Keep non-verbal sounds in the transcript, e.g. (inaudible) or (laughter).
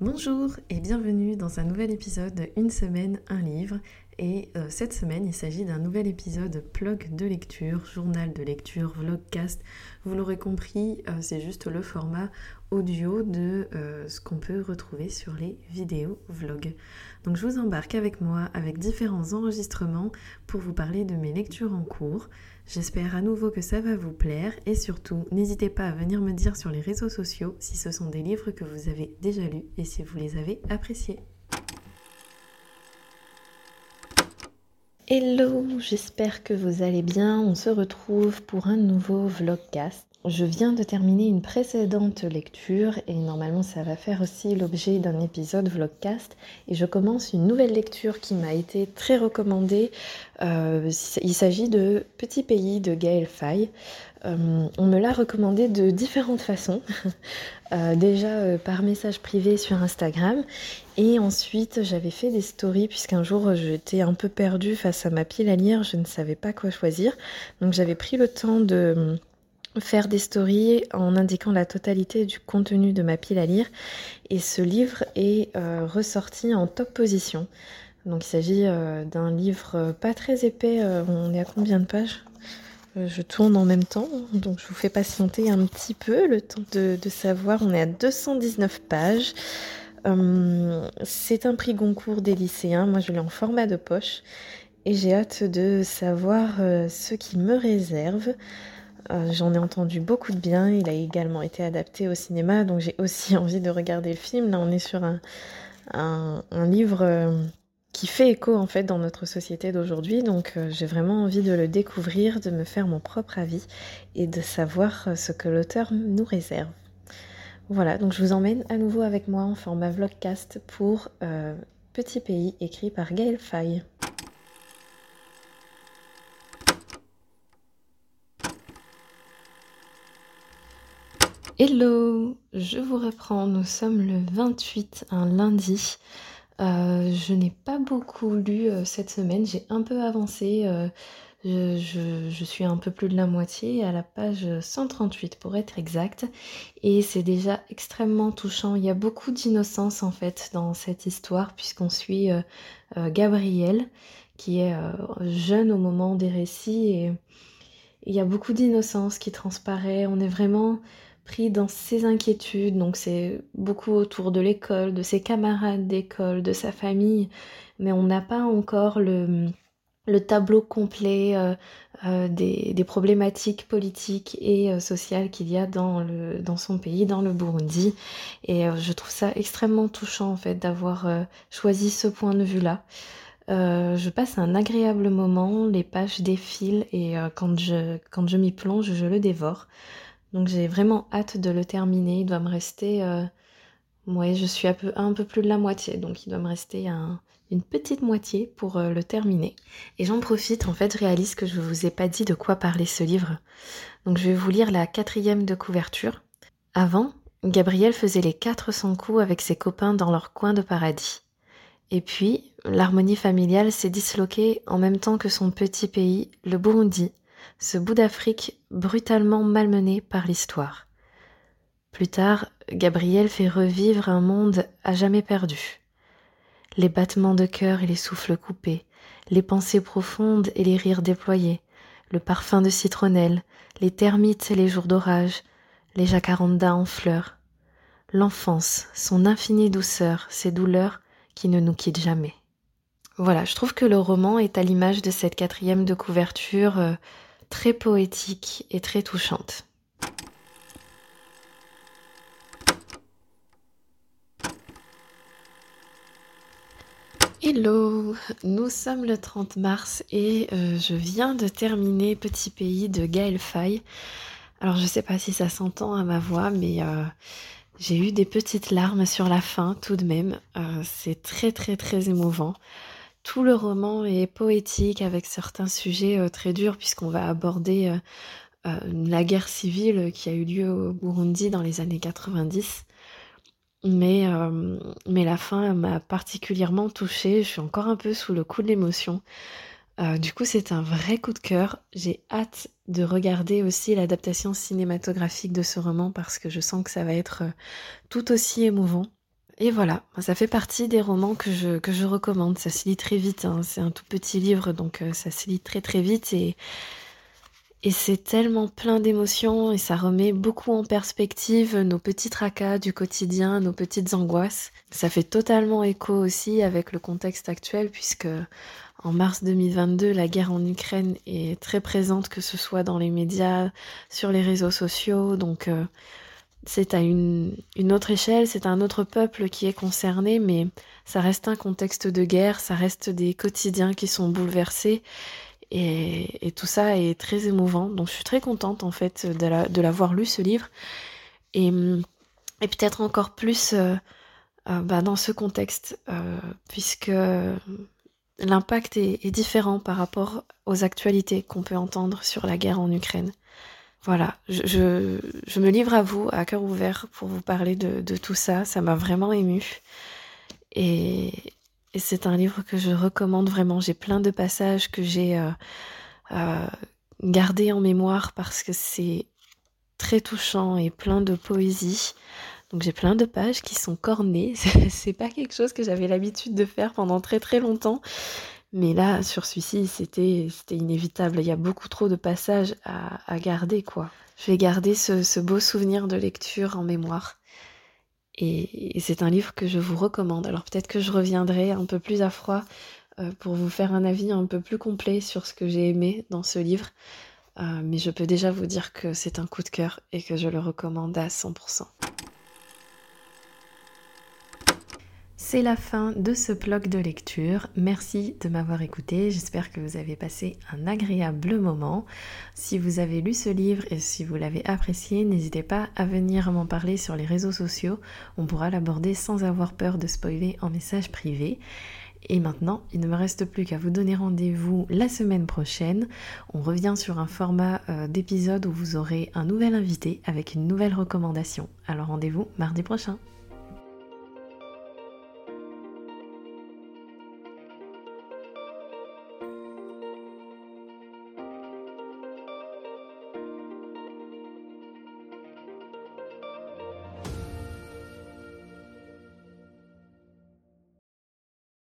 Bonjour et bienvenue dans un nouvel épisode de Une semaine, un livre. Et euh, cette semaine, il s'agit d'un nouvel épisode blog de lecture, journal de lecture, vlogcast. Vous l'aurez compris, euh, c'est juste le format audio de euh, ce qu'on peut retrouver sur les vidéos vlogs. Donc je vous embarque avec moi avec différents enregistrements pour vous parler de mes lectures en cours. J'espère à nouveau que ça va vous plaire et surtout n'hésitez pas à venir me dire sur les réseaux sociaux si ce sont des livres que vous avez déjà lus et si vous les avez appréciés. Hello, j'espère que vous allez bien. On se retrouve pour un nouveau vlogcast. Je viens de terminer une précédente lecture et normalement ça va faire aussi l'objet d'un épisode vlogcast et je commence une nouvelle lecture qui m'a été très recommandée. Euh, il s'agit de Petit pays de Gaël Faye. Euh, on me l'a recommandé de différentes façons. (laughs) Euh, déjà par message privé sur Instagram et ensuite j'avais fait des stories puisqu'un jour j'étais un peu perdue face à ma pile à lire, je ne savais pas quoi choisir. Donc j'avais pris le temps de faire des stories en indiquant la totalité du contenu de ma pile à lire et ce livre est euh, ressorti en top position. Donc il s'agit euh, d'un livre pas très épais, euh, on est à combien de pages? Je tourne en même temps, donc je vous fais patienter un petit peu le temps de, de savoir, on est à 219 pages. C'est un prix Goncourt des lycéens, moi je l'ai en format de poche et j'ai hâte de savoir ce qu'il me réserve. Euh, j'en ai entendu beaucoup de bien. Il a également été adapté au cinéma, donc j'ai aussi (laughs) envie de regarder le film. Là, on est sur un, livre euh, qui fait écho en fait dans notre société d'aujourd'hui, donc euh, j'ai vraiment envie de le découvrir, de me faire mon propre avis et de savoir ce que l'auteur nous réserve. Voilà, donc je vous emmène à nouveau avec moi en format vlogcast pour Petit Pays écrit par Gaël Faye. Hello, je vous reprends, nous sommes le 28, un lundi. Euh, je n'ai pas beaucoup lu euh, cette semaine, j'ai un peu avancé, euh, je, suis un peu plus de la moitié, à la page 138 pour être exact, et c'est déjà extrêmement touchant. Il y a beaucoup d'innocence en fait dans cette histoire, puisqu'on suit Gabriel, qui est jeune au moment des récits, et il y a beaucoup d'innocence qui transparaît, on est vraiment pris dans ses inquiétudes, donc c'est beaucoup autour de l'école, de ses camarades d'école, de sa famille, mais on n'a pas encore le, le tableau complet euh, euh, des, problématiques politiques et euh, sociales qu'il y a dans, son pays, dans le Burundi. Et je trouve ça extrêmement touchant en fait d'avoir choisi ce point de vue-là. je passe un agréable moment, les pages défilent et quand je m'y plonge, je le dévore. Donc j'ai vraiment hâte de le terminer. Il doit me rester... Euh... Ouais, je suis un peu, un peu plus de la moitié, donc il doit me rester une petite moitié pour euh, le terminer. Et j'en profite, en fait, je réalise que je ne vous ai pas dit de quoi parler ce livre. Donc je vais vous lire la quatrième de couverture. Avant, Gabriel faisait les 400 coups avec ses copains dans leur coin de paradis. Et puis, l'harmonie familiale s'est disloquée en même temps que son petit pays, le Burundi, ce bout d'Afrique brutalement malmené par l'histoire. Plus tard, Gabriel fait revivre un monde à jamais perdu. Les battements de cœur et les souffles coupés, les pensées profondes et les rires déployés, le parfum de citronnelle, les termites et les jours d'orage, les jacarandas en fleurs, l'enfance, son infinie douceur, ses douleurs qui ne nous quittent jamais. Voilà, je trouve que le roman est à l'image de cette quatrième de couverture euh, très poétique et très touchante. Hello, nous sommes le 30 mars et euh, je viens de terminer Petit Pays de Gaël Faye. Alors je sais pas si ça s'entend à ma voix, mais euh, j'ai eu des petites larmes sur la fin tout de même. Euh, c'est très très très émouvant. Tout le roman est poétique avec certains sujets euh, très durs puisqu'on va aborder euh, euh, la guerre civile qui a eu lieu au Burundi dans les années 90. Mais, mais la fin m'a particulièrement touchée. Je suis encore un peu sous le coup de l'émotion. du coup, c'est un vrai coup de cœur. J'ai hâte de regarder aussi l'adaptation cinématographique de ce roman parce que je sens que ça va être tout aussi émouvant. Et voilà, ça fait partie des romans que je, que je recommande. Ça se lit très vite, hein. c'est un tout petit livre, donc euh, ça se lit très très vite et, et c'est tellement plein d'émotions et ça remet beaucoup en perspective nos petits tracas du quotidien, nos petites angoisses. Ça fait totalement écho aussi avec le contexte actuel puisque en mars 2022, la guerre en Ukraine est très présente, que ce soit dans les médias, sur les réseaux sociaux, donc... Euh, c'est à une, autre échelle, c'est un autre peuple qui est concerné, mais ça reste un contexte de guerre, ça reste des quotidiens qui sont bouleversés. Et, tout ça est très émouvant. Donc je suis très contente en fait de l'avoir lu ce livre. Et, peut-être encore plus euh, euh, bah, dans ce contexte, euh, puisque l'impact est différent par rapport aux actualités qu'on peut entendre sur la guerre en Ukraine. Voilà, je, me livre à vous à cœur ouvert pour vous parler de, tout ça. Ça m'a vraiment ému. Et, et c'est un livre que je recommande vraiment. J'ai plein de passages que j'ai euh, euh, gardés en mémoire parce que c'est très touchant et plein de poésie. Donc j'ai plein de pages qui sont cornées. (laughs) c'est pas quelque chose que j'avais l'habitude de faire pendant très très longtemps. Mais là, sur celui-ci, c'était, inévitable. Il y a beaucoup trop de passages à, garder, quoi. Je vais garder ce, beau souvenir de lecture en mémoire. Et, c'est un livre que je vous recommande. Alors peut-être que je reviendrai un peu plus à froid euh, pour vous faire un avis un peu plus complet sur ce que j'ai aimé dans ce livre. Euh, mais je peux déjà vous dire que c'est un coup de cœur et que je le recommande à 100%. C'est la fin de ce blog de lecture. Merci de m'avoir écouté. J'espère que vous avez passé un agréable moment. Si vous avez lu ce livre et si vous l'avez apprécié, n'hésitez pas à venir m'en parler sur les réseaux sociaux. On pourra l'aborder sans avoir peur de spoiler en message privé. Et maintenant, il ne me reste plus qu'à vous donner rendez-vous la semaine prochaine. On revient sur un format euh, d'épisode où vous aurez un nouvel invité avec une nouvelle recommandation. Alors rendez-vous mardi prochain.